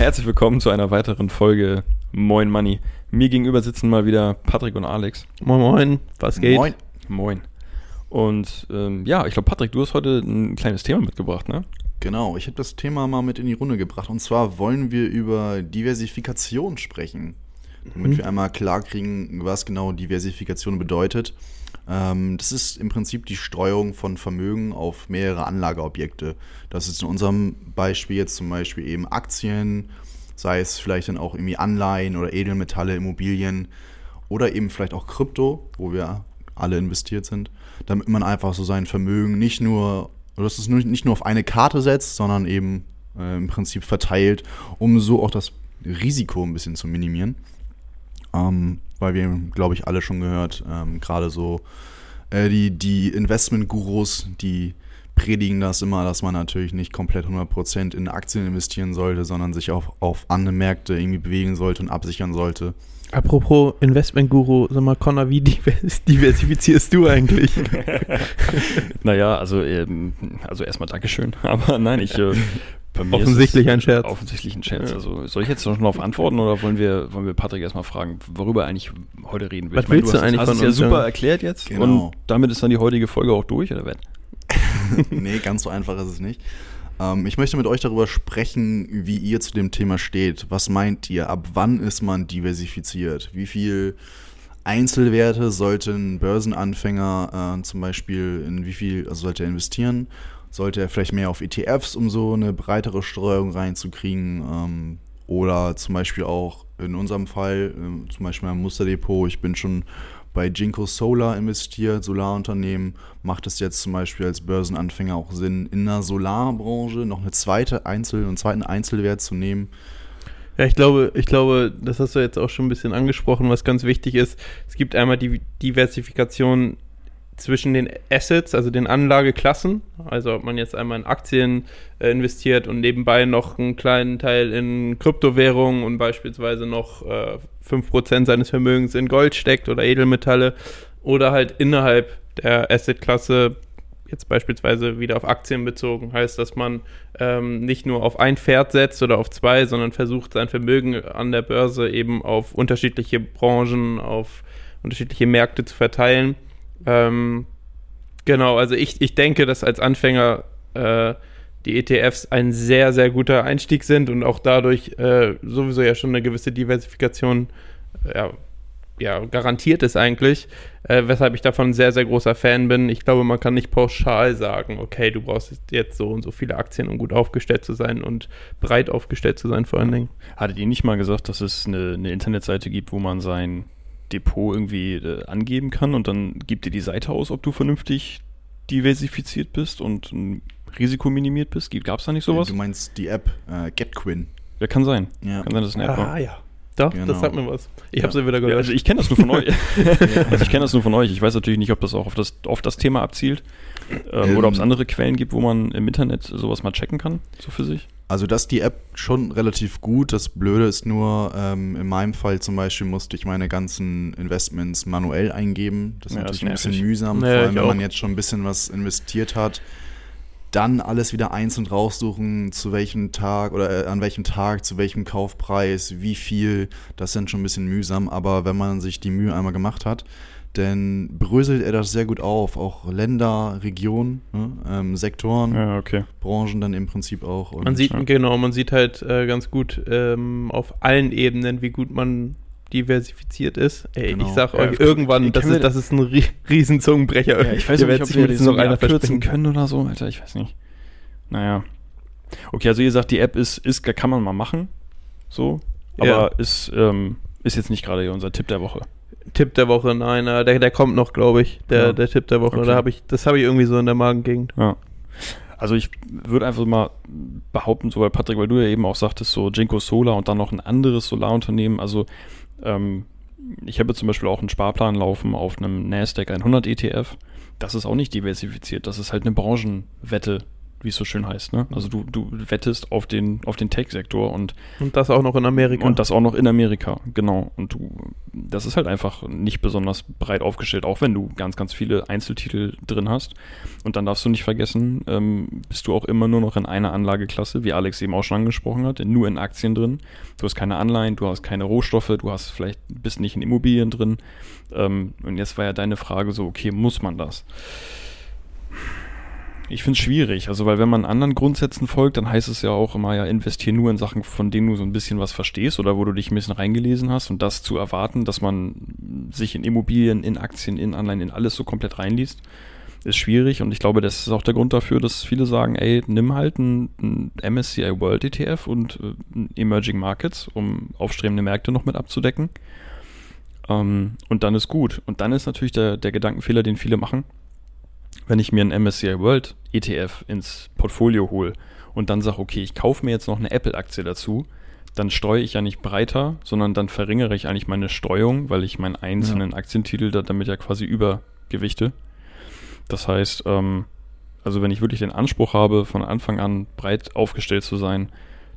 Herzlich willkommen zu einer weiteren Folge Moin Money. Mir gegenüber sitzen mal wieder Patrick und Alex. Moin Moin, was geht? Moin. Moin. Und ähm, ja, ich glaube, Patrick, du hast heute ein kleines Thema mitgebracht, ne? Genau, ich habe das Thema mal mit in die Runde gebracht. Und zwar wollen wir über Diversifikation sprechen. Damit mhm. wir einmal klarkriegen, was genau Diversifikation bedeutet. Ähm, das ist im Prinzip die Streuung von Vermögen auf mehrere Anlageobjekte. Das ist in unserem Beispiel jetzt zum Beispiel eben Aktien, sei es vielleicht dann auch irgendwie Anleihen oder Edelmetalle, Immobilien oder eben vielleicht auch Krypto, wo wir alle investiert sind, damit man einfach so sein Vermögen nicht nur, dass es nicht nur auf eine Karte setzt, sondern eben äh, im Prinzip verteilt, um so auch das Risiko ein bisschen zu minimieren. Ähm, weil wir, glaube ich, alle schon gehört, ähm, gerade so äh, die, die Investment-Gurus, die predigen das immer, dass man natürlich nicht komplett 100% in Aktien investieren sollte, sondern sich auch auf andere Märkte irgendwie bewegen sollte und absichern sollte. Apropos Investment-Guru, sag mal, Connor, wie diversifizierst du eigentlich? naja, also, ähm, also erstmal Dankeschön, aber nein, ich äh, offensichtlich ein Scherz. Offensichtlich ein Scherz. Also soll ich jetzt noch darauf antworten oder wollen wir, wollen wir Patrick erstmal fragen, worüber eigentlich heute reden will? Was meine, willst du, hast, eigentlich hast von uns? ja super erklärt jetzt genau. und damit ist dann die heutige Folge auch durch, oder was? nee, ganz so einfach ist es nicht. Ähm, ich möchte mit euch darüber sprechen, wie ihr zu dem Thema steht. Was meint ihr? Ab wann ist man diversifiziert? Wie viel Einzelwerte sollte ein Börsenanfänger äh, zum Beispiel in wie viel also sollte er investieren? Sollte er vielleicht mehr auf ETFs, um so eine breitere Streuung reinzukriegen. Ähm, oder zum Beispiel auch in unserem Fall, äh, zum Beispiel ein Musterdepot, ich bin schon bei Jinko Solar investiert, Solarunternehmen, macht es jetzt zum Beispiel als Börsenanfänger auch Sinn, in der Solarbranche noch eine zweite Einzel- und zweiten Einzelwert zu nehmen. Ja, ich glaube, ich glaube, das hast du jetzt auch schon ein bisschen angesprochen, was ganz wichtig ist. Es gibt einmal die Diversifikation zwischen den Assets, also den Anlageklassen, also ob man jetzt einmal in Aktien äh, investiert und nebenbei noch einen kleinen Teil in Kryptowährungen und beispielsweise noch äh, 5% seines Vermögens in Gold steckt oder Edelmetalle oder halt innerhalb der Assetklasse jetzt beispielsweise wieder auf Aktien bezogen, heißt, dass man ähm, nicht nur auf ein Pferd setzt oder auf zwei, sondern versucht, sein Vermögen an der Börse eben auf unterschiedliche Branchen, auf unterschiedliche Märkte zu verteilen ähm, genau, also ich, ich denke, dass als Anfänger äh, die ETFs ein sehr, sehr guter Einstieg sind und auch dadurch äh, sowieso ja schon eine gewisse Diversifikation ja, ja, garantiert ist eigentlich, äh, weshalb ich davon ein sehr, sehr großer Fan bin. Ich glaube, man kann nicht pauschal sagen, okay, du brauchst jetzt so und so viele Aktien, um gut aufgestellt zu sein und breit aufgestellt zu sein vor allen Dingen. Hattet ihr nicht mal gesagt, dass es eine, eine Internetseite gibt, wo man sein Depot irgendwie äh, angeben kann und dann gibt dir die Seite aus, ob du vernünftig diversifiziert bist und ein Risiko minimiert bist. Gab es da nicht sowas? Du meinst die App äh, GetQuinn. Ja, kann sein. Ja. Kann sein, dass es eine App ah, war. Ah, ja. Doch, genau. das sagt mir was. Ich ja. habe sie wieder gehört. Ja, also ich kenne das nur von euch. also ich kenne das nur von euch. Ich weiß natürlich nicht, ob das auch auf das, auf das Thema abzielt ähm, ähm, oder ob es andere Quellen gibt, wo man im Internet sowas mal checken kann, so für sich. Also das ist die App schon relativ gut. Das Blöde ist nur, ähm, in meinem Fall zum Beispiel musste ich meine ganzen Investments manuell eingeben. Das ist ja, natürlich das ein bisschen mühsam, ja, vor allem wenn man jetzt schon ein bisschen was investiert hat. Dann alles wieder einzeln raussuchen, zu welchem Tag oder äh, an welchem Tag, zu welchem Kaufpreis, wie viel. Das ist dann schon ein bisschen mühsam, aber wenn man sich die Mühe einmal gemacht hat, denn bröselt er das sehr gut auf, auch Länder, Regionen, ne, ähm, Sektoren, ja, okay. Branchen dann im Prinzip auch. man sieht, ja. genau, man sieht halt äh, ganz gut ähm, auf allen Ebenen, wie gut man diversifiziert ist. Ey, genau. ich sag euch ja, irgendwann, das ist, das ist ein Riesenzungenbrecher. Ja, ich weiß nicht, ob wir das noch einer verkürzen können oder so, Alter, ich weiß nicht. Naja. Okay, also ihr sagt, die App ist, ist kann man mal machen, so, aber ja. ist, ähm, ist jetzt nicht gerade unser Tipp der Woche. Tipp der Woche, nein, der, der kommt noch, glaube ich. Der, ja. der Tipp der Woche. Okay. Da hab ich, das habe ich irgendwie so in der Magengegend. Ja. Also ich würde einfach mal behaupten, so weil Patrick, weil du ja eben auch sagtest, so Jinko Solar und dann noch ein anderes Solarunternehmen, also ähm, ich habe zum Beispiel auch einen Sparplan laufen auf einem NASDAQ 100 ETF. Das ist auch nicht diversifiziert, das ist halt eine Branchenwette, wie es so schön heißt. Ne? Also du, du wettest auf den, auf den Tech-Sektor und Und das auch noch in Amerika. und das auch noch in Amerika, genau. Und du, das ist halt einfach nicht besonders breit aufgestellt, auch wenn du ganz, ganz viele Einzeltitel drin hast. Und dann darfst du nicht vergessen, ähm, bist du auch immer nur noch in einer Anlageklasse, wie Alex eben auch schon angesprochen hat, nur in Aktien drin. Du hast keine Anleihen, du hast keine Rohstoffe, du hast vielleicht bist nicht in Immobilien drin. Ähm, und jetzt war ja deine Frage so, okay, muss man das? Ich finde es schwierig, also weil wenn man anderen Grundsätzen folgt, dann heißt es ja auch immer, ja, investier nur in Sachen, von denen du so ein bisschen was verstehst oder wo du dich ein bisschen reingelesen hast und das zu erwarten, dass man sich in Immobilien, in Aktien, in Anleihen, in alles so komplett reinliest, ist schwierig und ich glaube, das ist auch der Grund dafür, dass viele sagen, ey, nimm halt einen MSCI World ETF und äh, Emerging Markets, um aufstrebende Märkte noch mit abzudecken. Ähm, und dann ist gut. Und dann ist natürlich der, der Gedankenfehler, den viele machen, wenn ich mir einen MSCI World ETF ins Portfolio hole und dann sage, okay, ich kaufe mir jetzt noch eine Apple-Aktie dazu, dann streue ich ja nicht breiter, sondern dann verringere ich eigentlich meine Streuung, weil ich meinen einzelnen Aktientitel da, damit ja quasi übergewichte. Das heißt, ähm, also wenn ich wirklich den Anspruch habe, von Anfang an breit aufgestellt zu sein,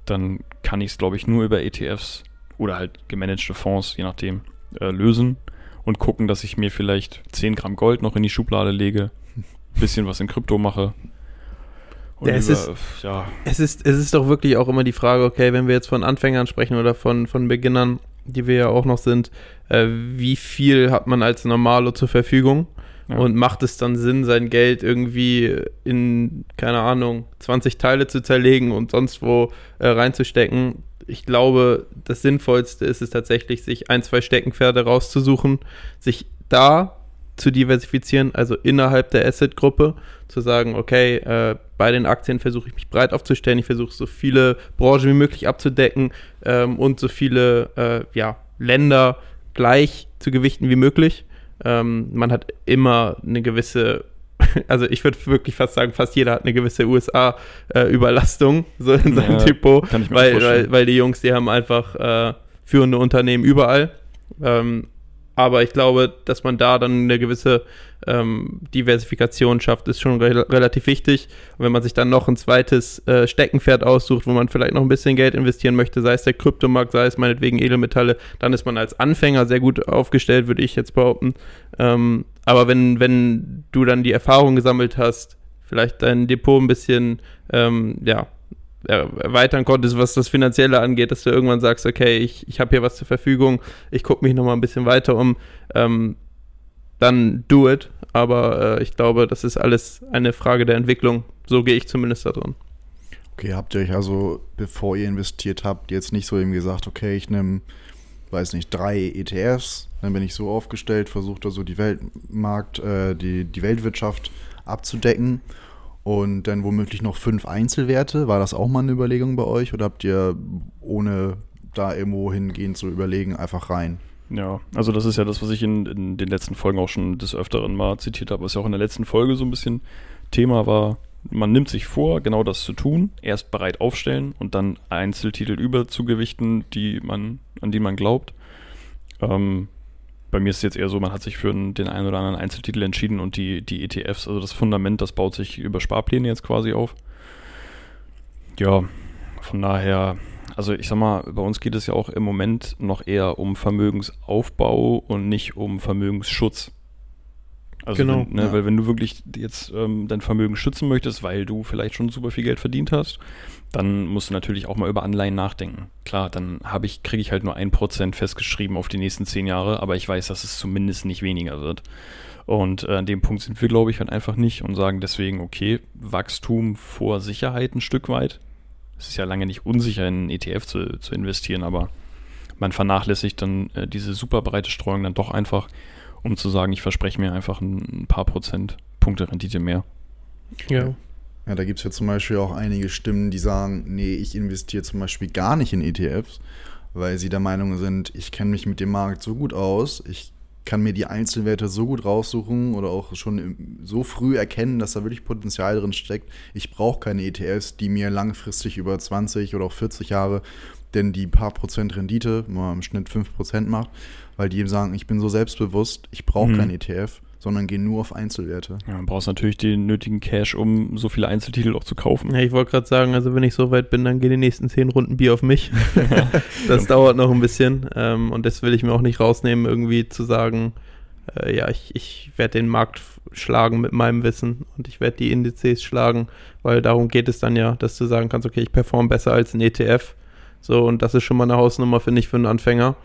dann kann ich es, glaube ich, nur über ETFs oder halt gemanagte Fonds, je nachdem, äh, lösen und gucken, dass ich mir vielleicht 10 Gramm Gold noch in die Schublade lege, bisschen was in Krypto mache. Und Ja, es ist- ja, Es ist, es ist doch wirklich auch immer die Frage, okay, wenn wir jetzt von Anfängern sprechen oder von, von Beginnern, die wir ja auch noch sind, äh, wie viel hat man als Normalo zur Verfügung? Ja. Und macht es dann Sinn, sein Geld irgendwie in, keine Ahnung, 20 Teile zu zerlegen und sonst wo äh, reinzustecken? Ich glaube, das Sinnvollste ist es tatsächlich, sich ein, zwei Steckenpferde rauszusuchen, sich da zu diversifizieren, also innerhalb der Asset-Gruppe, zu sagen, okay, äh, bei den Aktien versuche ich mich breit aufzustellen, ich versuche so viele Branchen wie möglich abzudecken ähm, und so viele äh, ja, Länder gleich zu gewichten wie möglich. Ähm, man hat immer eine gewisse, also ich würde wirklich fast sagen, fast jeder hat eine gewisse USA-Überlastung so in seinem Ja, Depot, weil, weil, weil die Jungs, die haben einfach äh, führende Unternehmen überall. Ähm, aber ich glaube, dass man da dann eine gewisse ähm, Diversifikation schafft, ist schon re relativ wichtig. Und wenn man sich dann noch ein zweites äh, Steckenpferd aussucht, wo man vielleicht noch ein bisschen Geld investieren möchte, sei es der Kryptomarkt, sei es meinetwegen Edelmetalle, dann ist man als Anfänger sehr gut aufgestellt, würde ich jetzt behaupten. Ähm, aber wenn, wenn du dann die Erfahrung gesammelt hast, vielleicht dein Depot ein bisschen, ähm, ja, erweitern konntest, was das Finanzielle angeht, dass du irgendwann sagst, okay, ich, ich habe hier was zur Verfügung, ich gucke mich nochmal ein bisschen weiter um, ähm, dann do it. Aber äh, ich glaube, das ist alles eine Frage der Entwicklung. So gehe ich zumindest da drin. Okay, habt ihr euch also, bevor ihr investiert habt, jetzt nicht so eben gesagt, okay, ich nehme, weiß nicht, drei ETFs, dann bin ich so aufgestellt, versuche da so die Weltmarkt, äh, die, die Weltwirtschaft abzudecken und dann womöglich noch fünf Einzelwerte. War das auch mal eine Überlegung bei euch oder habt ihr ohne da irgendwo hingehend zu überlegen, einfach rein? Ja, also das ist ja das, was ich in, in den letzten Folgen auch schon des Öfteren mal zitiert habe, was ja auch in der letzten Folge so ein bisschen Thema war. Man nimmt sich vor, genau das zu tun, erst bereit aufstellen und dann Einzeltitel überzugewichten, die man, an die man glaubt. Ähm, bei mir ist es jetzt eher so, man hat sich für den einen oder anderen Einzeltitel entschieden und die, die ETFs, also das Fundament, das baut sich über Sparpläne jetzt quasi auf. Ja, von daher, also ich sag mal, bei uns geht es ja auch im Moment noch eher um Vermögensaufbau und nicht um Vermögensschutz. Also Genau, wenn, ne, ja. weil wenn du wirklich jetzt ähm, dein Vermögen schützen möchtest, weil du vielleicht schon super viel Geld verdient hast, dann musst du natürlich auch mal über Anleihen nachdenken. Klar, dann habe ich, kriege ich halt nur ein Prozent festgeschrieben auf die nächsten zehn Jahre, aber ich weiß, dass es zumindest nicht weniger wird. Und äh, an dem Punkt sind wir, glaube ich, halt einfach nicht und sagen deswegen, okay, Wachstum vor Sicherheit ein Stück weit. Es ist ja lange nicht unsicher, in einen ETF zu, zu investieren, aber man vernachlässigt dann äh, diese super breite Streuung dann doch einfach, um zu sagen, ich verspreche mir einfach ein, paar Prozent Punkte Rendite mehr. Ja. Ja, da gibt es ja zum Beispiel auch einige Stimmen, die sagen, nee, ich investiere zum Beispiel gar nicht in ETFs, weil sie der Meinung sind, ich kenne mich mit dem Markt so gut aus, ich kann mir die Einzelwerte so gut raussuchen oder auch schon so früh erkennen, dass da wirklich Potenzial drin steckt. Ich brauche keine ETFs, die mir langfristig über 20 oder auch 40 Jahre denn die paar Prozent Rendite, man im Schnitt 5 Prozent macht, weil die eben sagen, ich bin so selbstbewusst, ich brauche mhm. kein ETF, sondern gehe nur auf Einzelwerte. Ja, man brauchst natürlich den nötigen Cash, um so viele Einzeltitel auch zu kaufen. Ja, ich wollte gerade sagen, also wenn ich so weit bin, dann gehen die nächsten zehn Runden Bier auf mich. das dauert noch ein bisschen ähm, und das will ich mir auch nicht rausnehmen, irgendwie zu sagen, äh, ja, ich, ich werde den Markt schlagen mit meinem Wissen und ich werde die Indizes schlagen, weil darum geht es dann ja, dass du sagen kannst, okay, ich performe besser als ein ETF. So, und das ist schon mal eine Hausnummer, finde ich, für einen Anfänger.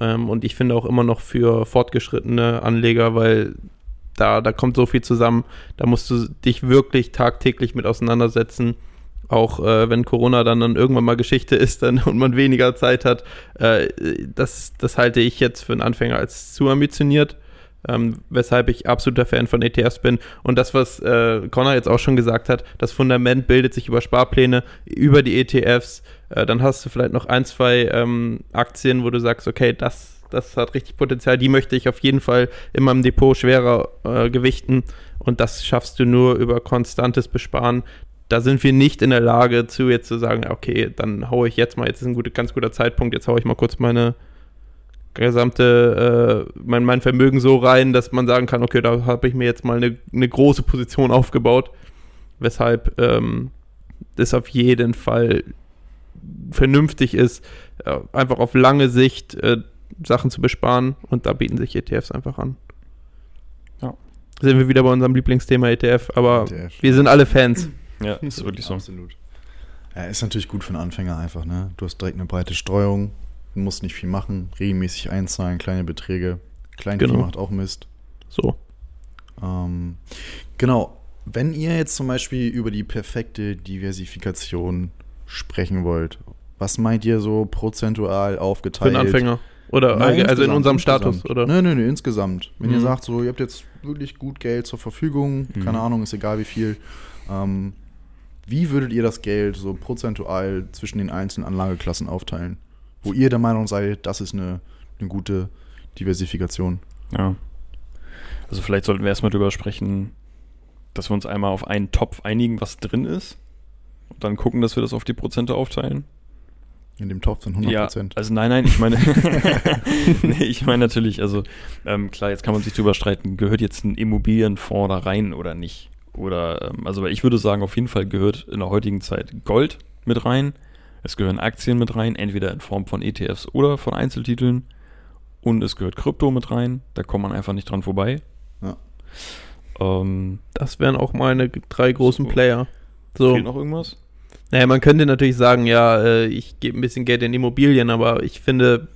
Ähm, und ich finde auch immer noch für fortgeschrittene Anleger, weil da, da kommt so viel zusammen, da musst du dich wirklich tagtäglich mit auseinandersetzen. Auch äh, wenn Corona dann, dann irgendwann mal Geschichte ist dann, und man weniger Zeit hat, äh, das, das halte ich jetzt für einen Anfänger als zu ambitioniert ähm, weshalb ich absoluter Fan von ETFs bin. Und das, was äh, Connor jetzt auch schon gesagt hat, das Fundament bildet sich über Sparpläne, über die ETFs. Äh, dann hast du vielleicht noch ein, zwei ähm, Aktien, wo du sagst, okay, das, das hat richtig Potenzial, die möchte ich auf jeden Fall in meinem Depot schwerer äh, gewichten. Und das schaffst du nur über konstantes Besparen da sind wir nicht in der Lage zu jetzt zu sagen, okay, dann haue ich jetzt mal, jetzt ist ein gut, ganz guter Zeitpunkt, jetzt haue ich mal kurz meine gesamte, äh, mein, mein Vermögen so rein, dass man sagen kann, okay, da habe ich mir jetzt mal eine, eine große Position aufgebaut. Weshalb ähm, das auf jeden Fall vernünftig ist, äh, einfach auf lange Sicht äh, Sachen zu besparen und da bieten sich ETFs einfach an. Ja. Sind wir wieder bei unserem Lieblingsthema ETF, aber ETF. wir sind alle Fans. Ja, ist wirklich so. Absolut. Ja, ist natürlich gut für einen Anfänger einfach, ne? Du hast direkt eine breite Streuung, musst nicht viel machen, regelmäßig einzahlen, kleine Beträge. Kleinvieh genau. macht auch Mist. So. Ähm, genau. Wenn ihr jetzt zum Beispiel über die perfekte Diversifikation sprechen wollt, was meint ihr so prozentual aufgeteilt? Für einen Anfänger. Oder Nein, also in unserem Status, oder? Nein, nein, nein, insgesamt. Wenn mhm. ihr sagt, so, ihr habt jetzt wirklich gut Geld zur Verfügung, mhm. keine Ahnung, ist egal wie viel, ähm, wie würdet ihr das Geld so prozentual zwischen den einzelnen Anlageklassen aufteilen? wo ihr der Meinung seid, das ist eine, eine gute Diversifikation. Ja. Also vielleicht sollten wir erstmal darüber sprechen, dass wir uns einmal auf einen Topf einigen, was drin ist. Dann gucken, dass wir das auf die Prozente aufteilen. In dem Topf sind 100 Prozent. Ja, also nein, nein, ich meine, nee, ich meine natürlich, also ähm, klar, jetzt kann man sich darüber streiten, gehört jetzt ein Immobilienfonds da rein oder nicht? Oder, ähm, also ich würde sagen, auf jeden Fall gehört in der heutigen Zeit Gold mit rein. Es gehören Aktien mit rein, entweder in Form von ETFs oder von Einzeltiteln. Und es gehört Krypto mit rein. Da kommt man einfach nicht dran vorbei. Ja. Ähm, das wären auch meine drei großen so. Player. So. Fehlt noch irgendwas? Naja, man könnte natürlich sagen, ja, äh, ich gebe ein bisschen Geld in Immobilien, aber ich finde,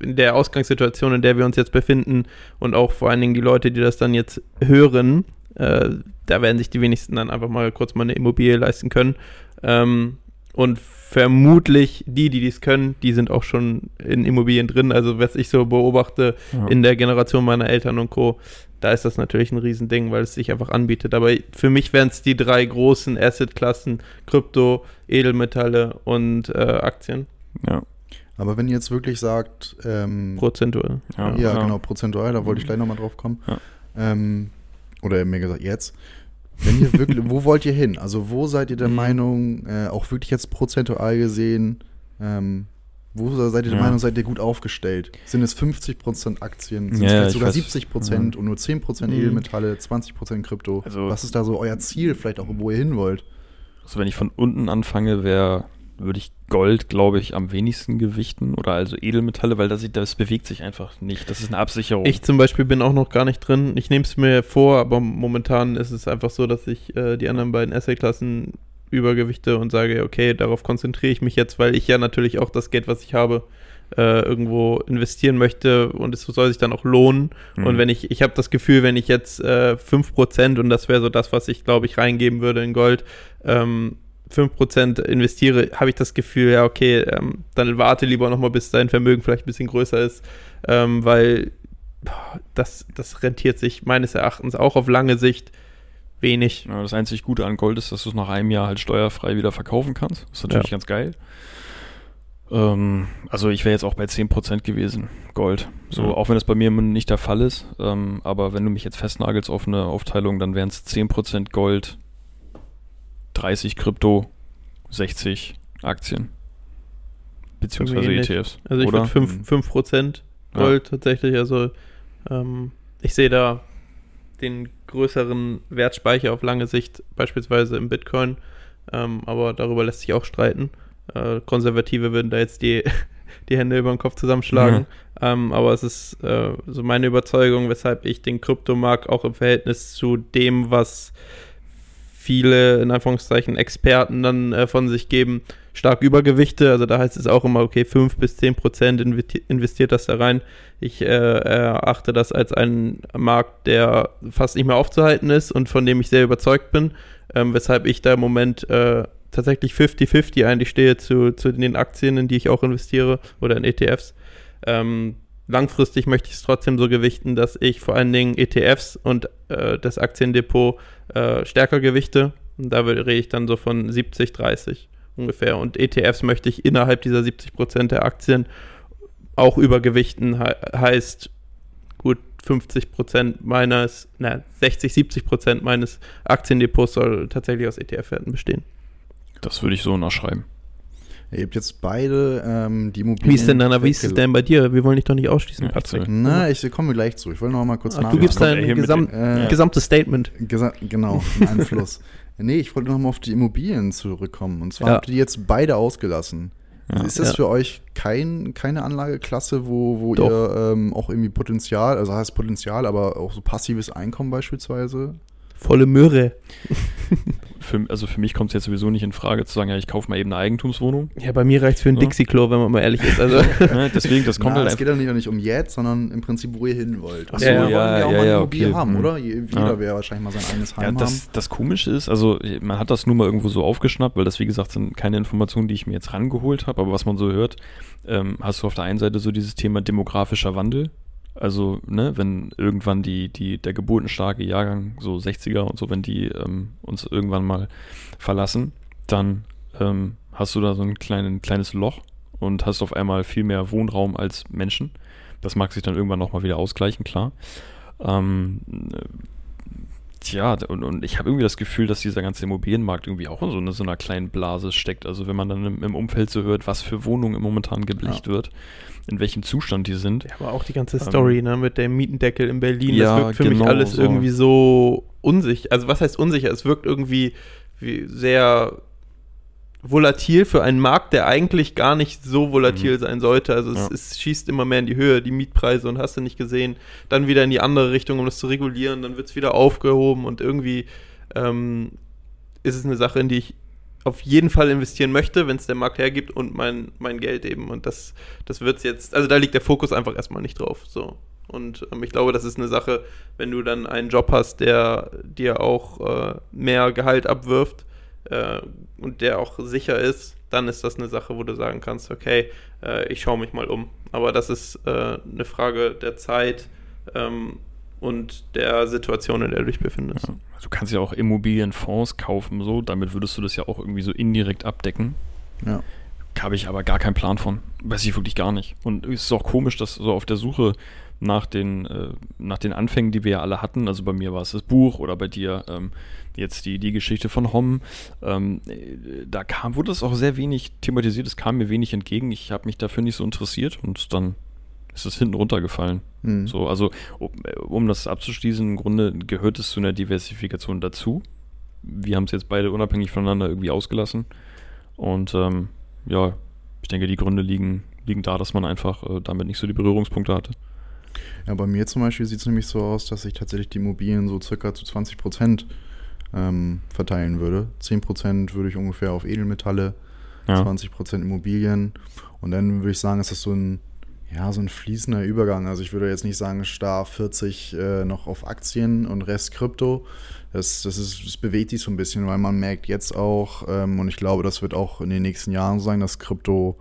in der Ausgangssituation, in der wir uns jetzt befinden und auch vor allen Dingen die Leute, die das dann jetzt hören, äh, da werden sich die wenigsten dann einfach mal kurz mal eine Immobilie leisten können. Ähm, und vermutlich die, die dies können, die sind auch schon in Immobilien drin. Also was ich so beobachte ja. in der Generation meiner Eltern und Co., da ist das natürlich ein Riesending, weil es sich einfach anbietet. Aber für mich wären es die drei großen Assetklassen, Krypto, Edelmetalle und äh, Aktien. Ja. Aber wenn ihr jetzt wirklich sagt, ähm, prozentual. Ja, ja, genau, prozentual, da wollte ich gleich nochmal drauf kommen. Ja. Ähm, oder mir gesagt, jetzt. Wenn ihr wirklich, wo wollt ihr hin? Also wo seid ihr der mhm. Meinung, äh, auch wirklich jetzt prozentual gesehen, ähm, wo seid ihr der ja. Meinung, seid ihr gut aufgestellt? Sind es 50% Aktien, sind ja, es sogar weiß, 70% ja. und nur 10% mhm. Edelmetalle, 20% Krypto? Also, Was ist da so euer Ziel, vielleicht auch, wo ihr hin wollt? Also wenn ich von unten anfange, wäre würde ich Gold, glaube ich, am wenigsten gewichten oder also Edelmetalle, weil das, das bewegt sich einfach nicht. Das ist eine Absicherung. Ich zum Beispiel bin auch noch gar nicht drin. Ich nehme es mir vor, aber momentan ist es einfach so, dass ich äh, die anderen beiden Essay-Klassen übergewichte und sage, okay, darauf konzentriere ich mich jetzt, weil ich ja natürlich auch das Geld, was ich habe, äh, irgendwo investieren möchte und es soll sich dann auch lohnen. Mhm. Und wenn ich, ich habe das Gefühl, wenn ich jetzt äh, 5% und das wäre so das, was ich, glaube ich, reingeben würde in Gold, ähm, 5% investiere, habe ich das Gefühl, ja, okay, ähm, dann warte lieber nochmal, bis dein Vermögen vielleicht ein bisschen größer ist, ähm, weil das, das rentiert sich meines Erachtens auch auf lange Sicht wenig. Ja, das einzig Gute an Gold ist, dass du es nach einem Jahr halt steuerfrei wieder verkaufen kannst. Das ist natürlich ja. ganz geil. Ähm, also ich wäre jetzt auch bei 10% gewesen, Gold. So, Ja. auch wenn das bei mir nicht der Fall ist. Ähm, aber wenn du mich jetzt festnagelst auf eine Aufteilung, dann wären es 10% Gold, 30 Krypto, 60 Aktien. Beziehungsweise. ETFs. Also ich würde 5%, Mhm. 5% Gold tatsächlich. Also ähm, ich sehe da den größeren Wertspeicher auf lange Sicht, beispielsweise im Bitcoin. Ähm, aber darüber lässt sich auch streiten. Äh, Konservative würden da jetzt die, die Hände über den Kopf zusammenschlagen. Mhm. Ähm, aber es ist äh, so meine Überzeugung, weshalb ich den Kryptomarkt auch im Verhältnis zu dem, was viele, in Anführungszeichen, Experten dann äh, von sich geben, stark Übergewichte. Also da heißt es auch immer, okay, 5 bis 10 Prozent investi- investiert das da rein. Ich äh, erachte das als einen Markt, der fast nicht mehr aufzuhalten ist und von dem ich sehr überzeugt bin, ähm, weshalb ich da im Moment äh, tatsächlich 50-50 eigentlich stehe zu, zu den Aktien, in die ich auch investiere oder in ETFs. Ähm, langfristig möchte ich es trotzdem so gewichten, dass ich vor allen Dingen ETFs und äh, das Aktiendepot äh, stärker gewichte. Und da rede ich dann so von 70, 30 ungefähr. Und ETFs möchte ich innerhalb dieser 70 Prozent der Aktien auch übergewichten. He heißt, gut 50 Prozent meines, na, 60, 70 Prozent meines Aktiendepots soll tatsächlich aus ETF-Werten bestehen. Das würde ich so unterschreiben. Ihr habt jetzt beide ähm, die Immobilien. Wie ist denn dann, wie ist es denn bei dir? Wir wollen dich doch nicht ausschließen, Patrick. Na, ich komme gleich zu. Ich wollte noch mal kurz Ah, du gibst dein Gesam äh, gesamtes Statement. Gesa genau, einen Einfluss. nee, ich wollte noch mal auf die Immobilien zurückkommen. Und zwar Ja. habt ihr die jetzt beide ausgelassen. Ja. ist das Ja. für euch kein, keine Anlageklasse, wo, wo Doch. ihr ähm, auch irgendwie Potenzial, also heißt Potenzial, aber auch so passives Einkommen beispielsweise? Volle Möhre. Für, also für mich kommt es jetzt sowieso nicht in Frage zu sagen, ja, ich kaufe mal eben eine Eigentumswohnung. Ja, bei mir reicht es für ein Ja. Dixie-Klo, wenn man mal ehrlich ist. Also, Ne, Deswegen, das kommt Na, halt es geht ja nicht, nicht um jetzt, sondern im Prinzip, wo ihr hin wollt. Ach so, wir ja, wollen ja auch ja, mal eine ja, okay. haben, Hm. oder? Je- Jeder Ja. wäre wahrscheinlich mal sein eigenes Ja, Heim haben. das, das Komische ist, also man hat das nur mal irgendwo so aufgeschnappt, weil das, wie gesagt, sind keine Informationen, die ich mir jetzt rangeholt habe, aber was man so hört, ähm, hast du auf der einen Seite so dieses Thema demografischer Wandel. Also, ne, wenn irgendwann die, die, der geburtenstarke Jahrgang, so 60er und so, wenn die ähm, uns irgendwann mal verlassen, dann ähm, hast du da so ein kleinen, kleines Loch und hast auf einmal viel mehr Wohnraum als Menschen. Das mag sich dann irgendwann nochmal wieder ausgleichen, klar. Ähm, Tja, und, und ich habe irgendwie das Gefühl, dass dieser ganze Immobilienmarkt irgendwie auch in so, eine, so einer kleinen Blase steckt. Also wenn man dann im, im Umfeld so hört, was für Wohnungen momentan gebleicht wird, in welchem Zustand die sind. Ja, aber auch die ganze Ähm, Story, ne, mit dem Mietendeckel in Berlin, Ja, das wirkt für mich genau alles so. irgendwie so unsicher. Also was heißt unsicher? Es wirkt irgendwie wie sehr volatil für einen Markt, der eigentlich gar nicht so volatil Mhm. sein sollte. Also es, Ja. es schießt immer mehr in die Höhe, die Mietpreise und hast du nicht gesehen. Dann wieder in die andere Richtung, um das zu regulieren, dann wird es wieder aufgehoben und irgendwie ähm, ist es eine Sache, in die ich auf jeden Fall investieren möchte, wenn es der Markt hergibt und mein, mein Geld eben. Und das, das wird es jetzt, also da liegt der Fokus einfach erstmal nicht drauf. So. Und ähm, ich glaube, das ist eine Sache, wenn du dann einen Job hast, der dir auch äh, mehr Gehalt abwirft äh, und der auch sicher ist, dann ist das eine Sache, wo du sagen kannst, okay, äh, ich schaue mich mal um. Aber das ist äh, eine Frage der Zeit ähm, und der Situation, in der du dich befindest. Ja. Du kannst ja auch Immobilienfonds kaufen, so, damit würdest du das ja auch irgendwie so indirekt abdecken. Ja. Habe ich aber gar keinen Plan von. Weiß ich wirklich gar nicht. Und es ist auch komisch, dass so auf der Suche nach den, äh, nach den Anfängen, die wir ja alle hatten, also bei mir war es das Buch oder bei dir ähm, jetzt die, die Geschichte von Homm, ähm, äh, da kam, wurde es auch sehr wenig thematisiert, es kam mir wenig entgegen. Ich habe mich dafür nicht so interessiert und dann ist es hinten runtergefallen. Hm. So, also um, um das abzuschließen, im Grunde gehört es zu einer Diversifikation dazu. Wir haben es jetzt beide unabhängig voneinander irgendwie ausgelassen. Und ähm, ja, ich denke, die Gründe liegen, liegen da, dass man einfach äh, damit nicht so die Berührungspunkte hatte. Ja, bei mir zum Beispiel sieht es nämlich so aus, dass ich tatsächlich die Immobilien so circa zu 20 Prozent ähm, verteilen würde. 10 Prozent würde ich ungefähr auf Edelmetalle, Ja. 20 Prozent Immobilien. Und dann würde ich sagen, ist das so ein, ja, so ein fließender Übergang. Also ich würde jetzt nicht sagen, starr 40 äh, noch auf Aktien und Rest Krypto. Das, das, ist, das bewegt sich so ein bisschen, weil man merkt jetzt auch, ähm, und ich glaube, das wird auch in den nächsten Jahren so sein, dass Krypto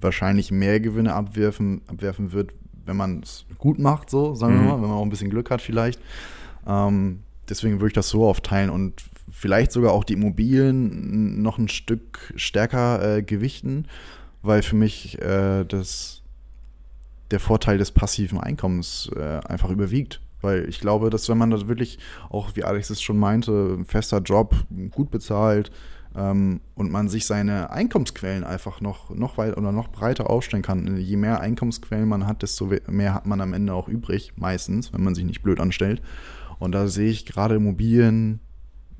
wahrscheinlich mehr Gewinne abwerfen, abwerfen wird, wenn man es gut macht, so, sagen Mhm. wir mal, wenn man auch ein bisschen Glück hat vielleicht. Ähm, deswegen würde ich das so aufteilen und vielleicht sogar auch die Immobilien noch ein Stück stärker äh, gewichten, weil für mich äh, das, der Vorteil des passiven Einkommens äh, einfach überwiegt. Weil ich glaube, dass wenn man das wirklich, auch wie Alex es schon meinte, ein fester Job, gut bezahlt und man sich seine Einkommensquellen einfach noch, noch weit oder noch breiter aufstellen kann. Je mehr Einkommensquellen man hat, desto mehr hat man am Ende auch übrig, meistens, wenn man sich nicht blöd anstellt. Und da sehe ich gerade Immobilien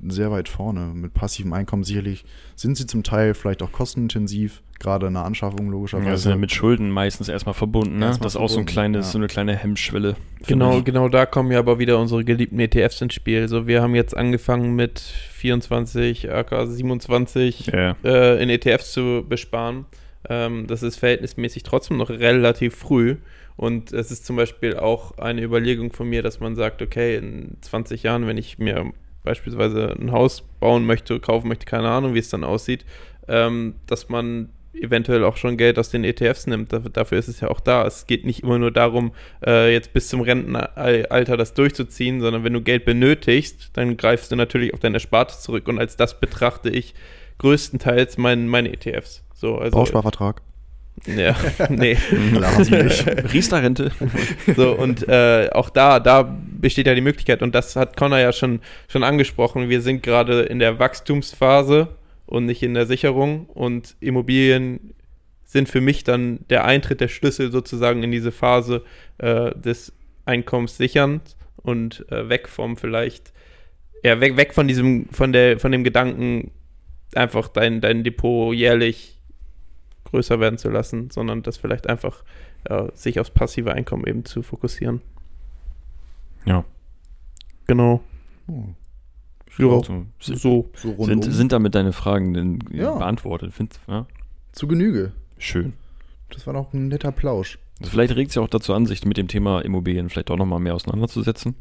sehr weit vorne. Mit passivem Einkommen sicherlich sind sie zum Teil vielleicht auch kostenintensiv, gerade in der Anschaffung logischerweise. Ja, sind ja mit Schulden meistens erstmal verbunden, ne? Erstmal das ist auch so, ein kleines, ja. so eine kleine Hemmschwelle. Genau, ich. genau da kommen ja aber wieder unsere geliebten ETFs ins Spiel. So, wir haben jetzt angefangen mit 24, AK 27 Ja. äh, in ETFs zu besparen. Ähm, das ist verhältnismäßig trotzdem noch relativ früh. Und es ist zum Beispiel auch eine Überlegung von mir, dass man sagt, okay, in 20 Jahren, wenn ich mir beispielsweise ein Haus bauen möchte, kaufen möchte, keine Ahnung, wie es dann aussieht, ähm, dass man eventuell auch schon Geld aus den ETFs nimmt. Dafür, ist es ja auch da. Es geht nicht immer nur darum, äh, jetzt bis zum Rentenalter das durchzuziehen, sondern wenn du Geld benötigst, dann greifst du natürlich auf deine Sparte zurück. Und als das betrachte ich größtenteils mein, meine ETFs. So, also, Bausparvertrag. Ja, nee. Riester-Rente. So, und äh, auch da, da besteht ja die Möglichkeit, und das hat Connor ja schon, schon angesprochen, wir sind gerade in der Wachstumsphase und nicht in der Sicherung und Immobilien sind für mich dann der Eintritt, der Schlüssel sozusagen in diese Phase äh, des Einkommenssicherns und äh, weg vom vielleicht, ja, weg, weg von diesem, von der, von dem Gedanken, einfach dein, dein Depot jährlich größer werden zu lassen, sondern das vielleicht einfach äh, sich aufs passive Einkommen eben zu fokussieren. Ja. Genau. Oh, Ja, So, so. so rundum. sind, sind damit deine Fragen denn Ja. beantwortet? Find's, ja? Zu Genüge. Schön. Das war doch ein netter Plausch. Also vielleicht regt es ja auch dazu an, sich mit dem Thema Immobilien vielleicht auch nochmal mehr auseinanderzusetzen.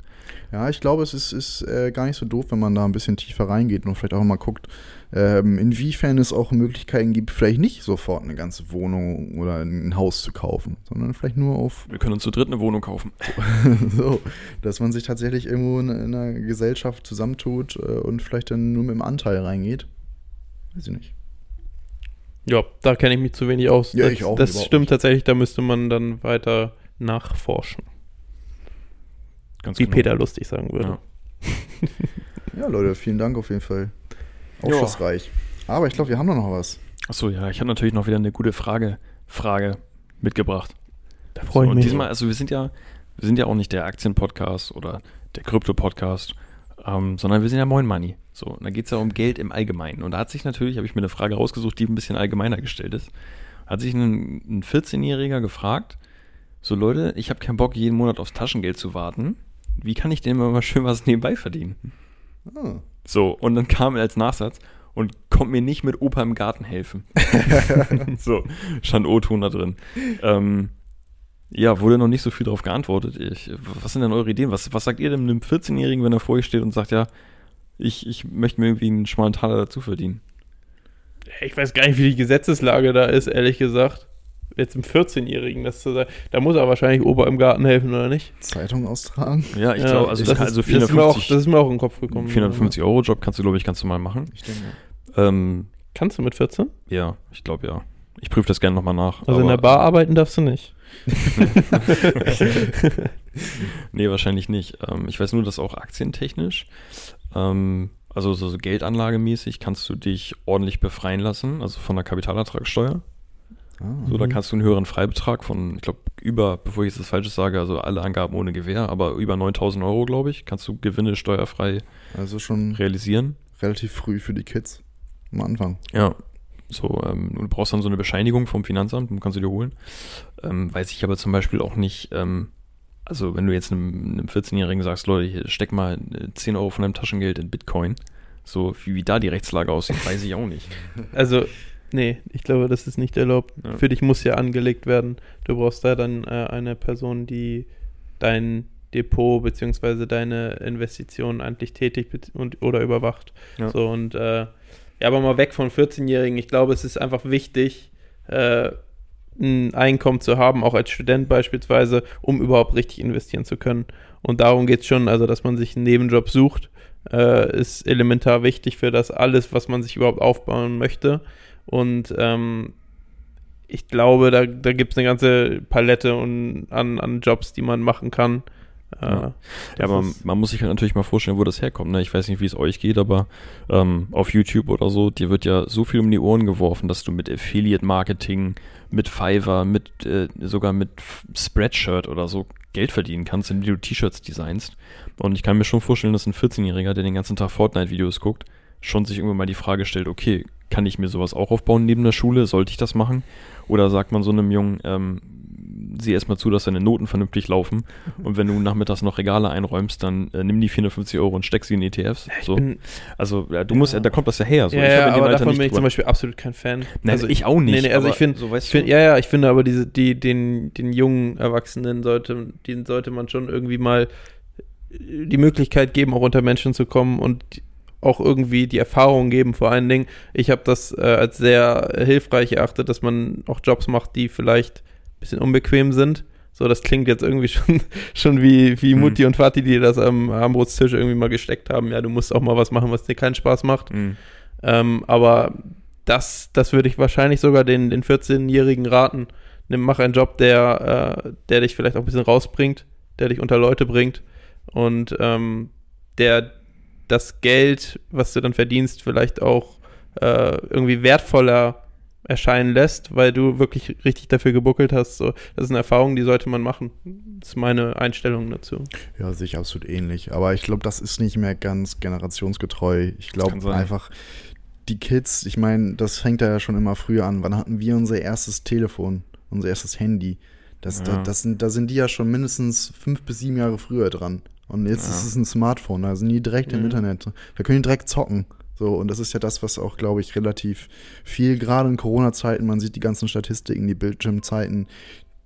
Ja, ich glaube, es ist, ist äh, gar nicht so doof, wenn man da ein bisschen tiefer reingeht und vielleicht auch mal guckt, ähm, inwiefern es auch Möglichkeiten gibt, vielleicht nicht sofort eine ganze Wohnung oder ein Haus zu kaufen, sondern vielleicht nur auf Wir können uns zu dritt eine Wohnung kaufen. so, dass man sich tatsächlich irgendwo in, in einer Gesellschaft zusammentut äh, und vielleicht dann nur mit dem Anteil reingeht. Weiß ich nicht. Ja, da kenne ich mich zu wenig aus. Ja, das, ich auch Das stimmt nicht. tatsächlich, da müsste man dann weiter nachforschen. Ganz Wie genau. Peter lustig sagen würde. Ja. Ja, Leute, vielen Dank auf jeden Fall. Aufschlussreich. Aber ich glaube, wir haben doch noch was. Achso, ja, ich habe natürlich noch wieder eine gute Frage, Frage mitgebracht. Da freue ich und mich. diesmal, also wir sind ja, wir sind ja auch nicht der Aktien-Podcast oder der Krypto-Podcast, ähm, sondern wir sind ja Moin Money. So, und da geht es ja um Geld im Allgemeinen. Und da hat sich natürlich, habe ich mir eine Frage rausgesucht, die ein bisschen allgemeiner gestellt ist. Hat sich ein, ein 14-Jähriger gefragt, so Leute, ich habe keinen Bock, jeden Monat aufs Taschengeld zu warten. Wie kann ich denn immer mal schön was nebenbei verdienen? Ah. So, und dann kam er als Nachsatz und kommt mir nicht mit Opa im Garten helfen. so, stand O-Ton da drin. Ähm, ja, wurde noch nicht so viel darauf geantwortet. Ich, was sind denn eure Ideen? Was, was sagt ihr denn einem 14-Jährigen, wenn er vor euch steht und sagt, ja, ich, ich möchte mir irgendwie einen schmalen Taler dazu verdienen? Ich weiß gar nicht, wie die Gesetzeslage da ist, ehrlich gesagt. Jetzt im 14-Jährigen das zu sagen. Da muss er wahrscheinlich Opa im Garten helfen, oder nicht? Zeitung austragen. Ja, ich Ja, glaube, also, das, das kann, ist, also das, ist mir auch, 450, das ist mir auch in den Kopf gekommen. 450 Euro Job kannst du, glaube ich, ganz normal machen. Ich denke. Ähm, Kannst du mit 14? ja, ich glaube ja. Ich prüfe das gerne nochmal nach. Also in der Bar arbeiten darfst du nicht. Nee, wahrscheinlich nicht. Ähm, ich weiß nur, dass auch aktientechnisch, ähm, also so, so geldanlagemäßig, kannst du dich ordentlich befreien lassen, also von der Kapitalertragssteuer. Ah. So, da Mhm. kannst du einen höheren Freibetrag von, ich glaube, über, bevor ich jetzt das Falsches sage, also alle Angaben ohne Gewähr, aber über 9000 Euro, glaube ich, kannst du Gewinne steuerfrei Also schon realisieren. relativ früh für die Kids am Anfang. Ja. So, ähm, du brauchst dann so eine Bescheinigung vom Finanzamt, du kannst du dir holen. Ähm, weiß ich aber zum Beispiel auch nicht, ähm, also wenn du jetzt einem, einem 14-Jährigen sagst, Leute, hier, steck mal äh, 10 Euro von deinem Taschengeld in Bitcoin, so wie, wie da die Rechtslage aussieht, weiß ich auch nicht. Also, nee, ich glaube, das ist nicht erlaubt. Ja. Für dich muss ja angelegt werden. Du brauchst da dann äh, eine Person, die dein Depot bzw. deine Investitionen eigentlich tätig und, oder überwacht. Ja. So und äh, ja, aber mal weg von 14-Jährigen. Ich glaube, es ist einfach wichtig, äh, ein Einkommen zu haben, auch als Student beispielsweise, um überhaupt richtig investieren zu können. Und darum geht es schon, also dass man sich einen Nebenjob sucht, äh, ist elementar wichtig für das alles, was man sich überhaupt aufbauen möchte. Und ähm, ich glaube, da, da gibt es eine ganze Palette und, an, an Jobs, die man machen kann. Ja, ja aber man muss sich halt natürlich mal vorstellen, wo das herkommt. Ne? Ich weiß nicht, wie es euch geht, aber ähm, auf YouTube oder so, dir wird ja so viel um die Ohren geworfen, dass du mit Affiliate-Marketing, mit Fiverr, mit äh, sogar mit Spreadshirt oder so Geld verdienen kannst, indem du T-Shirts designst. Und ich kann mir schon vorstellen, dass ein 14-Jähriger, der den ganzen Tag Fortnite-Videos guckt, schon sich irgendwann mal die Frage stellt, okay, kann ich mir sowas auch aufbauen neben der Schule? Sollte ich das machen? Oder sagt man so einem Jungen, ähm, sieh erstmal zu, dass deine Noten vernünftig laufen. Und wenn du nachmittags noch Regale einräumst, dann äh, nimm die 450 Euro und steck sie in ETFs. So. Bin, also ja, du musst, ja. da kommt das ja her. So. Ja, ja aber Alter davon bin ich zum Beispiel absolut kein Fan. Nein, also ich auch nicht. Nee, nee, also ich finde, so, find, ja, ja, ich finde aber diese, die, den, den jungen Erwachsenen sollte, den sollte man schon irgendwie mal die Möglichkeit geben, auch unter Menschen zu kommen und auch irgendwie die Erfahrung geben. Vor allen Dingen, ich habe das äh, als sehr hilfreich erachtet, dass man auch Jobs macht, die vielleicht bisschen unbequem sind. So, das klingt jetzt irgendwie schon, schon wie, wie mhm. Mutti und Vati, die das am Armbrusttisch irgendwie mal gesteckt haben. Ja, du musst auch mal was machen, was dir keinen Spaß macht. Mhm. Ähm, aber das, das würde ich wahrscheinlich sogar den, den 14-Jährigen raten. Nimm, mach einen Job, der, äh, der dich vielleicht auch ein bisschen rausbringt, der dich unter Leute bringt und ähm, der das Geld, was du dann verdienst, vielleicht auch äh, irgendwie wertvoller erscheinen lässt, weil du wirklich richtig dafür gebuckelt hast. So, das ist eine Erfahrung, die sollte man machen. Das ist meine Einstellung dazu. Ja, sehe ich absolut ähnlich. Aber ich glaube, das ist nicht mehr ganz generationsgetreu. Ich glaube einfach, die Kids, ich meine, das fängt ja schon immer früher an. Wann hatten wir unser erstes Telefon, unser erstes Handy? Das, ja. da, das sind, da sind die ja schon mindestens fünf bis sieben Jahre früher dran. Und jetzt ja. ist es ein Smartphone, da sind die direkt mhm. im Internet. Da können die direkt zocken. So, und das ist ja das, was auch, glaube ich, relativ viel, gerade in Corona-Zeiten, man sieht die ganzen Statistiken, die Bildschirmzeiten,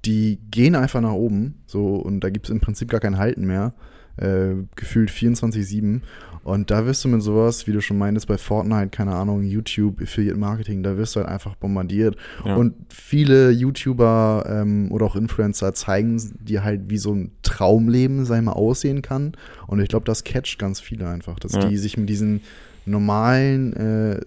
die gehen einfach nach oben. So, und da gibt es im Prinzip gar kein Halten mehr. Äh, gefühlt 24-7. Und da wirst du mit sowas, wie du schon meintest, bei Fortnite, keine Ahnung, YouTube, Affiliate Marketing, da wirst du halt einfach bombardiert. Ja. Und viele YouTuber ähm, oder auch Influencer zeigen dir halt, wie so ein Traumleben, ich mal, aussehen kann. Und ich glaube, das catcht ganz viele einfach, dass ja. die sich mit diesen normalen äh,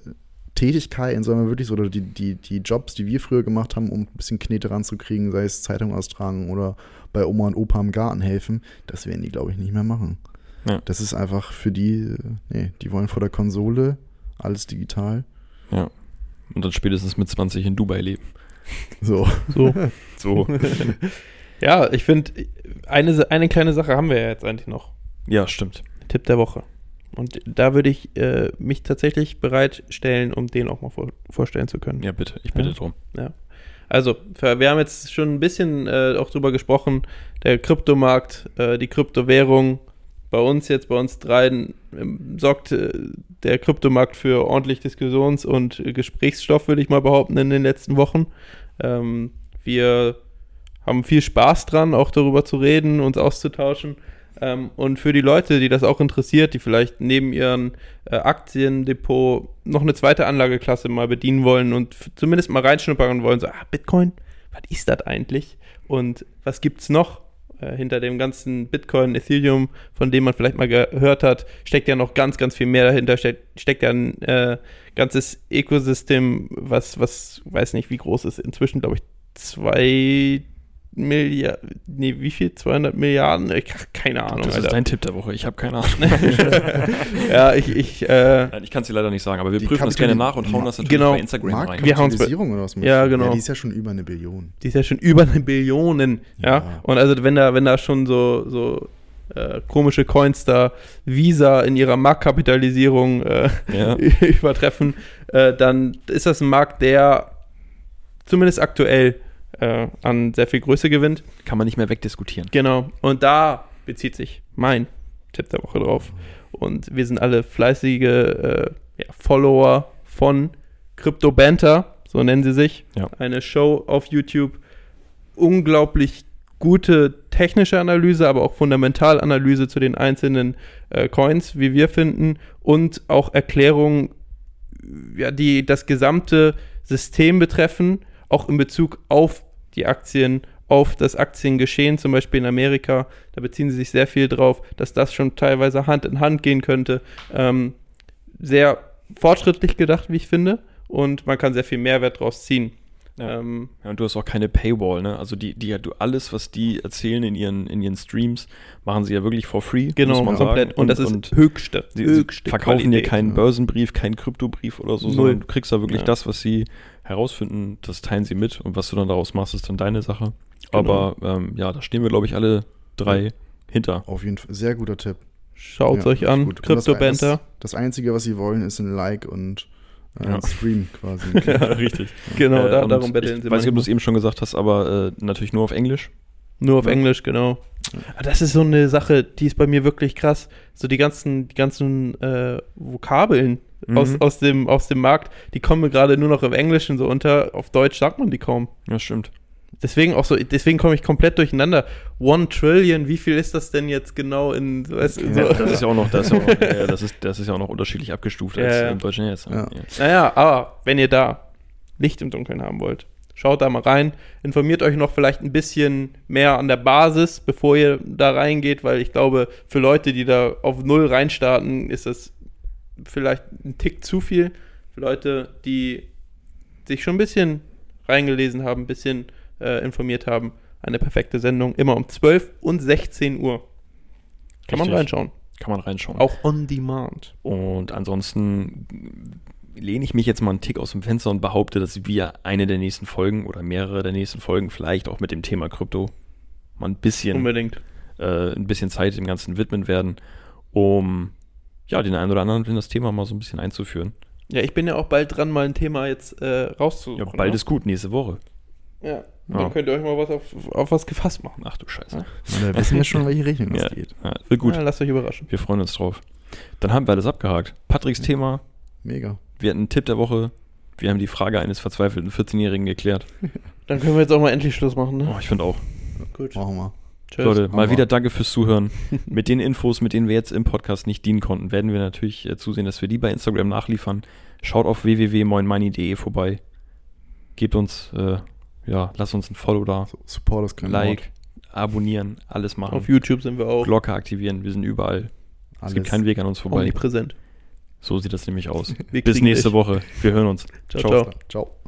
Tätigkeiten, wir wirklich so, oder die, die, die Jobs, die wir früher gemacht haben, um ein bisschen Knete ranzukriegen, sei es Zeitung austragen oder bei Oma und Opa im Garten helfen, das werden die, glaube ich, nicht mehr machen. Ja. Das ist einfach für die, nee, die wollen vor der Konsole alles digital. Ja. Und dann spätestens mit 20 in Dubai leben. So. So. so. ja, ich finde, eine, eine kleine Sache haben wir ja jetzt eigentlich noch. Ja, stimmt. Tipp der Woche. Und da würde ich äh, mich tatsächlich bereitstellen, um den auch mal vor, vorstellen zu können. Ja, bitte. Ich bitte ja. drum. Ja. Also, wir haben jetzt schon ein bisschen äh, auch drüber gesprochen. Der Kryptomarkt, äh, die Kryptowährung, bei uns jetzt, bei uns dreien, ähm, sorgt äh, der Kryptomarkt für ordentlich Diskussions- und Gesprächsstoff, würde ich mal behaupten, in den letzten Wochen. Ähm, wir haben viel Spaß dran, auch darüber zu reden, uns auszutauschen. Ähm, und für die Leute, die das auch interessiert, die vielleicht neben ihrem äh, Aktiendepot noch eine zweite Anlageklasse mal bedienen wollen und zumindest mal reinschnuppern wollen, so, ah, Bitcoin, was ist das eigentlich? Und was gibt es noch? Äh, hinter dem ganzen Bitcoin, Ethereum, von dem man vielleicht mal gehört hat, steckt ja noch ganz, ganz viel mehr dahinter, steckt, steckt ja ein äh, ganzes Ökosystem, was, was, weiß nicht, wie groß ist, inzwischen, glaube ich, zwei Milliarden, nee, wie viel? 200 Milliarden? Ich, keine Ahnung. Das ist Alter. dein Tipp der Woche, ich habe keine Ahnung. ja, ich, ich, äh, ich kann es dir leider nicht sagen, aber wir prüfen das gerne nach und hauen das natürlich genau. bei Instagram rein. Wir hauen oder was? Ja, genau. Ja, die ist ja schon über eine Billion. Die ist ja schon über eine Billion, ja. ja. Und also wenn da, wenn da schon so, so äh, komische Coins da Visa in ihrer Marktkapitalisierung äh, ja. übertreffen, äh, dann ist das ein Markt, der zumindest aktuell äh, an sehr viel Größe gewinnt. Kann man nicht mehr wegdiskutieren. Genau. Und da bezieht sich mein Tipp der Woche drauf. Und wir sind alle fleißige äh, ja, Follower von Crypto Banter, so nennen sie sich. Ja. Eine Show auf YouTube. Unglaublich gute technische Analyse, aber auch Fundamentalanalyse zu den einzelnen äh, Coins, wie wir finden, und auch Erklärungen, ja, die das gesamte System betreffen, auch in Bezug auf die Aktien, auf das Aktiengeschehen, zum Beispiel in Amerika. Da beziehen sie sich sehr viel drauf, dass das schon teilweise Hand in Hand gehen könnte. Ähm, sehr fortschrittlich gedacht, wie ich finde. Und man kann sehr viel Mehrwert draus ziehen. Ja. Ähm, ja, und du hast auch keine Paywall, ne? Also die, die, du alles, was die erzählen in ihren, in ihren Streams, machen sie ja wirklich for free. Genau, komplett. Und, und, das ist und höchste. Sie, höchste verkaufen Qualität. dir keinen Börsenbrief, keinen Kryptobrief oder so, Null. sondern du kriegst da wirklich ja. das, was sie herausfinden, das teilen sie mit und was du dann daraus machst, ist dann deine Sache. Genau. Aber ähm, ja, da stehen wir, glaube ich, alle drei ja. hinter. Auf jeden Fall. Sehr guter Tipp. Schaut ja, euch an, Crypto-Banter. Das, das, Einzige, was sie wollen, ist ein Like und äh, ja. Stream quasi. ja, richtig. Genau, äh, da, darum betteln sie. Ich weiß nicht, ob du es eben schon gesagt hast, aber äh, natürlich nur auf Englisch. Nur auf ja. Englisch, genau. Das ist so eine Sache, die ist bei mir wirklich krass. So die ganzen, die ganzen äh, Vokabeln mhm. aus, aus, dem, aus dem Markt, die kommen mir gerade nur noch im Englischen so unter. Auf Deutsch sagt man die kaum. Ja, stimmt. Deswegen auch so, deswegen komme ich komplett durcheinander. One Trillion, wie viel ist das denn jetzt genau in weißt, ja, so. Das ist ja auch noch, das ist ja auch, ja, das ist, das ist ja auch noch unterschiedlich abgestuft als ja, im deutschen jetzt. Ja. Naja, aber wenn ihr da Licht im Dunkeln haben wollt, schaut da mal rein, informiert euch noch vielleicht ein bisschen mehr an der Basis, bevor ihr da reingeht, weil ich glaube, für Leute, die da auf Null reinstarten, ist das vielleicht ein Tick zu viel. Für Leute, die sich schon ein bisschen reingelesen haben, ein bisschen äh, informiert haben. Eine perfekte Sendung, immer um 12 und 16 Uhr. Kann Richtig. man reinschauen. Kann man reinschauen. Auch on demand. Und ansonsten lehne ich mich jetzt mal einen Tick aus dem Fenster und behaupte, dass wir eine der nächsten Folgen oder mehrere der nächsten Folgen vielleicht auch mit dem Thema Krypto mal ein bisschen, Unbedingt. Äh, ein bisschen Zeit dem Ganzen widmen werden, um ja, den einen oder anderen in das Thema mal so ein bisschen einzuführen. Ja, ich bin ja auch bald dran, mal ein Thema jetzt äh, rauszusuchen. Ja, bald ne? ist gut, nächste Woche. Ja. Ja. Dann könnt ihr euch mal was auf, auf was gefasst machen. Ach du Scheiße. Ja. Da wissen wir schon, welche Richtung es ja. geht. Ja, wird gut. Ja, lasst euch überraschen. Wir freuen uns drauf. Dann haben wir alles abgehakt. Patricks Thema. Mega. Wir hatten einen Tipp der Woche. Wir haben die Frage eines verzweifelten 14-Jährigen geklärt. Dann können wir jetzt auch mal endlich Schluss machen, ne? Oh, ich finde auch. Gut. Machen wir. Tschüss. Leute, mal wieder danke fürs Zuhören. mit den Infos, mit denen wir jetzt im Podcast nicht dienen konnten, werden wir natürlich äh, zusehen, dass wir die bei Instagram nachliefern. Schaut auf www.moinmoney.de vorbei. Gebt uns äh, ja, lass uns ein Follow da. So, Support ist kein Like, Wort. abonnieren, alles machen. Auf YouTube sind wir auch. Glocke aktivieren, wir sind überall. Alles. Es gibt keinen Weg an uns vorbei. Omnipräsent. So sieht das nämlich aus. Bis nächste dich. Woche. Wir hören uns. ciao. ciao. ciao. ciao.